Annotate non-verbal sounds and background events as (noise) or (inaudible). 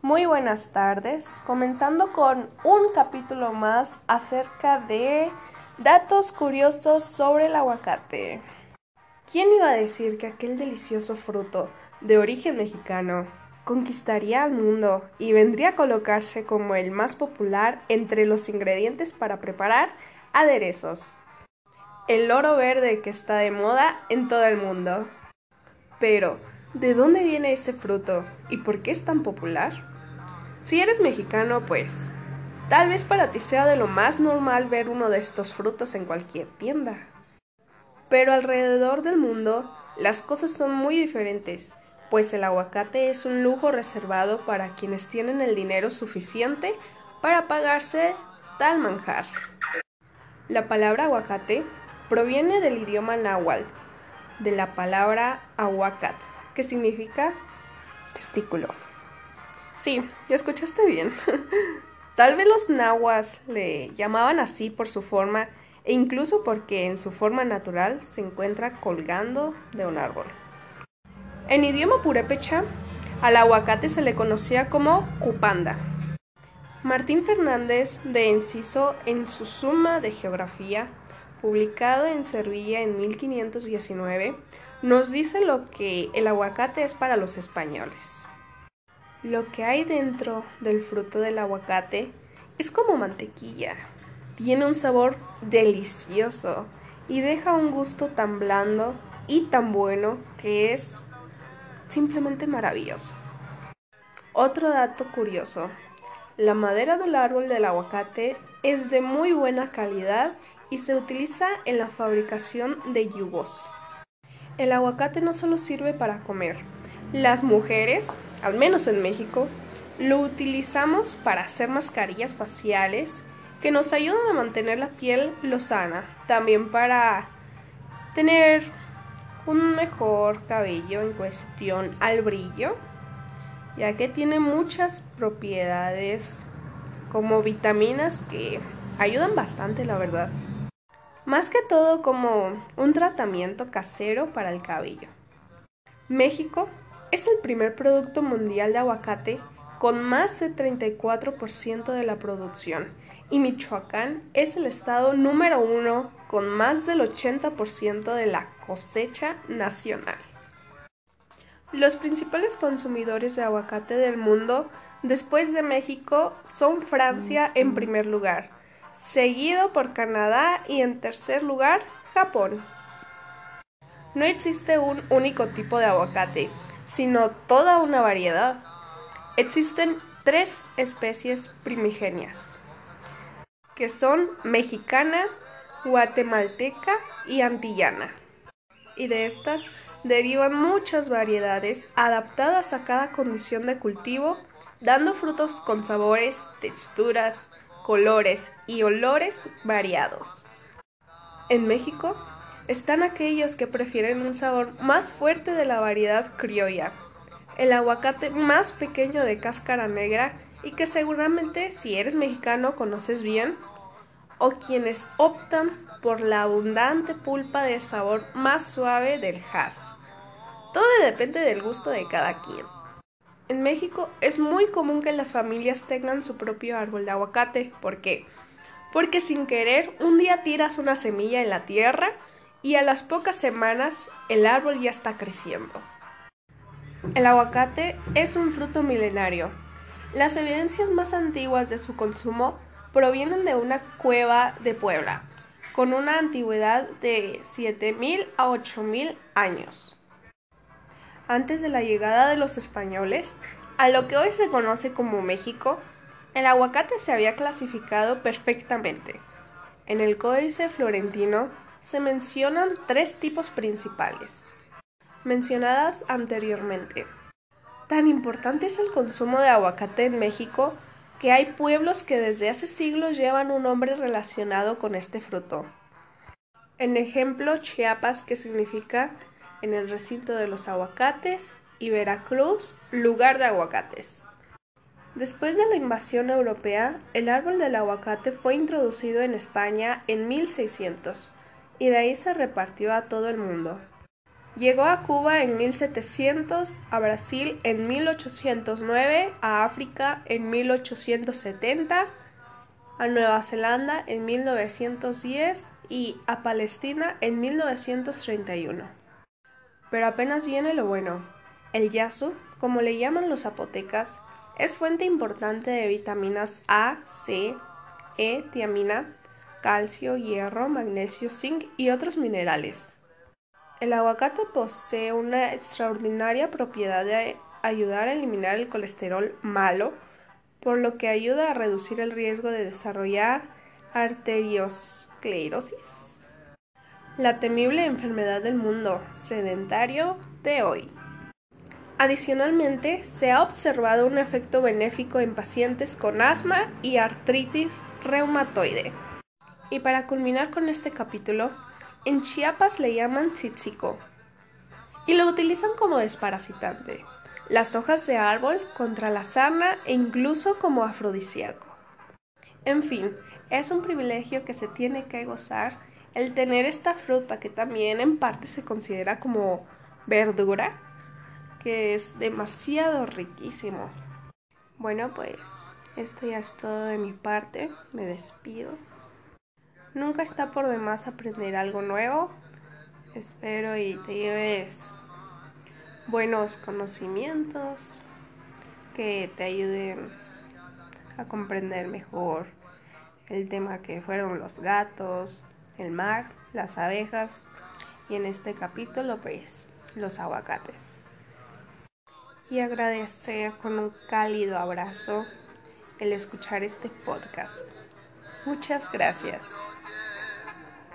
Muy buenas tardes, comenzando con un capítulo más acerca de datos curiosos sobre el aguacate. ¿Quién iba a decir que aquel delicioso fruto de origen mexicano conquistaría al mundo y vendría a colocarse como el más popular entre los ingredientes para preparar aderezos? El oro verde que está de moda en todo el mundo. Pero, ¿de dónde viene ese fruto y por qué es tan popular? Si eres mexicano, pues tal vez para ti sea de lo más normal ver uno de estos frutos en cualquier tienda. Pero alrededor del mundo las cosas son muy diferentes, pues el aguacate es un lujo reservado para quienes tienen el dinero suficiente para pagarse tal manjar. La palabra aguacate proviene del idioma náhuatl, de la palabra aguacat, que significa testículo. Sí, ya escuchaste bien. (laughs) Tal vez los nahuas le llamaban así por su forma e incluso porque en su forma natural se encuentra colgando de un árbol. En idioma purépecha, al aguacate se le conocía como cupanda. Martín Fernández de Enciso en su Suma de Geografía, publicado en Sevilla en 1519, nos dice lo que el aguacate es para los españoles. Lo que hay dentro del fruto del aguacate es como mantequilla. Tiene un sabor delicioso y deja un gusto tan blando y tan bueno que es simplemente maravilloso. Otro dato curioso. La madera del árbol del aguacate es de muy buena calidad y se utiliza en la fabricación de yugos. El aguacate no solo sirve para comer. Las mujeres al menos en México, lo utilizamos para hacer mascarillas faciales que nos ayudan a mantener la piel lozana, también para tener un mejor cabello en cuestión al brillo, ya que tiene muchas propiedades como vitaminas que ayudan bastante, la verdad. Más que todo como un tratamiento casero para el cabello. México es el primer producto mundial de aguacate con más de 34% de la producción y Michoacán es el estado número uno con más del 80% de la cosecha nacional. Los principales consumidores de aguacate del mundo después de México son Francia en primer lugar, seguido por Canadá y en tercer lugar Japón. No existe un único tipo de aguacate, sino toda una variedad. Existen tres especies primigenias, que son mexicana, guatemalteca y antillana. Y de estas derivan muchas variedades adaptadas a cada condición de cultivo, dando frutos con sabores, texturas, colores y olores variados. En México están aquellos que prefieren un sabor más fuerte de la variedad criolla, el aguacate más pequeño de cáscara negra y que seguramente si eres mexicano conoces bien, o quienes optan por la abundante pulpa de sabor más suave del Hass. Todo depende del gusto de cada quien. En México es muy común que las familias tengan su propio árbol de aguacate. ¿Por qué? Porque sin querer un día tiras una semilla en la tierra y a las pocas semanas el árbol ya está creciendo. El aguacate es un fruto milenario. Las evidencias más antiguas de su consumo provienen de una cueva de Puebla, con una antigüedad de 7.000 a 8.000 años. Antes de la llegada de los españoles, a lo que hoy se conoce como México, el aguacate se había clasificado perfectamente. En el Códice Florentino se mencionan tres tipos principales, mencionadas anteriormente. Tan importante es el consumo de aguacate en México que hay pueblos que desde hace siglos llevan un nombre relacionado con este fruto. En ejemplo, Chiapas, que significa en el recinto de los aguacates, y Veracruz, lugar de aguacates. Después de la invasión europea, el árbol del aguacate fue introducido en España en 1600 y de ahí se repartió a todo el mundo. Llegó a Cuba en 1700, a Brasil en 1809, a África en 1870, a Nueva Zelanda en 1910 y a Palestina en 1931. Pero apenas viene lo bueno. El yasu, como le llaman los zapotecas, es fuente importante de vitaminas A, C, E, tiamina, calcio, hierro, magnesio, zinc y otros minerales. El aguacate posee una extraordinaria propiedad de ayudar a eliminar el colesterol malo, por lo que ayuda a reducir el riesgo de desarrollar arteriosclerosis. La temible enfermedad del mundo sedentario de hoy. Adicionalmente, se ha observado un efecto benéfico en pacientes con asma y artritis reumatoide. Y para culminar con este capítulo, en Chiapas le llaman tzitzico y lo utilizan como desparasitante, las hojas de árbol contra la sarna e incluso como afrodisíaco. En fin, es un privilegio que se tiene que gozar el tener esta fruta que también en parte se considera como verdura, que es demasiado riquísimo. Bueno, pues esto ya es todo de mi parte, me despido. Nunca está por demás aprender algo nuevo. Espero y te lleves buenos conocimientos que te ayuden a comprender mejor el tema que fueron los gatos, el mar, las abejas y en este capítulo pues los aguacates. Y agradecer con un cálido abrazo el escuchar este podcast. Muchas gracias.